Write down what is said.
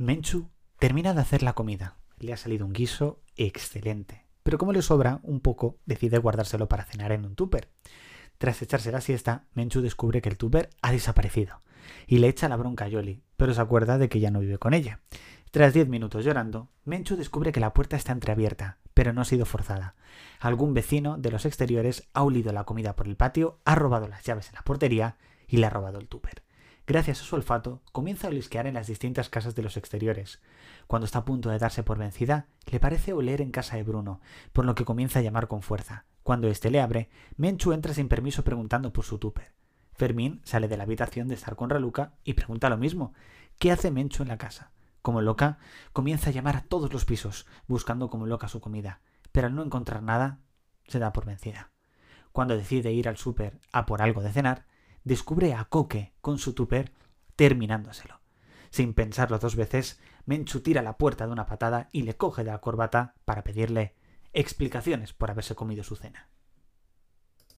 Menchu termina de hacer la comida. Le ha salido un guiso excelente. Pero como le sobra un poco, decide guardárselo para cenar en un tupper. Tras echarse la siesta, Menchu descubre que el tupper ha desaparecido y le echa la bronca a Yoli, pero se acuerda de que ya no vive con ella. Tras diez minutos llorando, Menchu descubre que la puerta está entreabierta, pero no ha sido forzada. Algún vecino de los exteriores ha olido la comida por el patio, ha robado las llaves en la portería y le ha robado el tupper. Gracias a su olfato, comienza a olisquear en las distintas casas de los exteriores. Cuando está a punto de darse por vencida, le parece oler en casa de Bruno, por lo que comienza a llamar con fuerza. Cuando éste le abre, Menchu entra sin permiso preguntando por su tupper. Fermín sale de la habitación de estar con Raluca y pregunta lo mismo. ¿Qué hace Menchu en la casa? Como loca, comienza a llamar a todos los pisos, buscando como loca su comida, pero al no encontrar nada, se da por vencida. Cuando decide ir al súper a por algo de cenar, descubre a Coque con su tupper terminándoselo. Sin pensarlo dos veces, Menchu tira la puerta de una patada y le coge de la corbata para pedirle explicaciones por haberse comido su cena.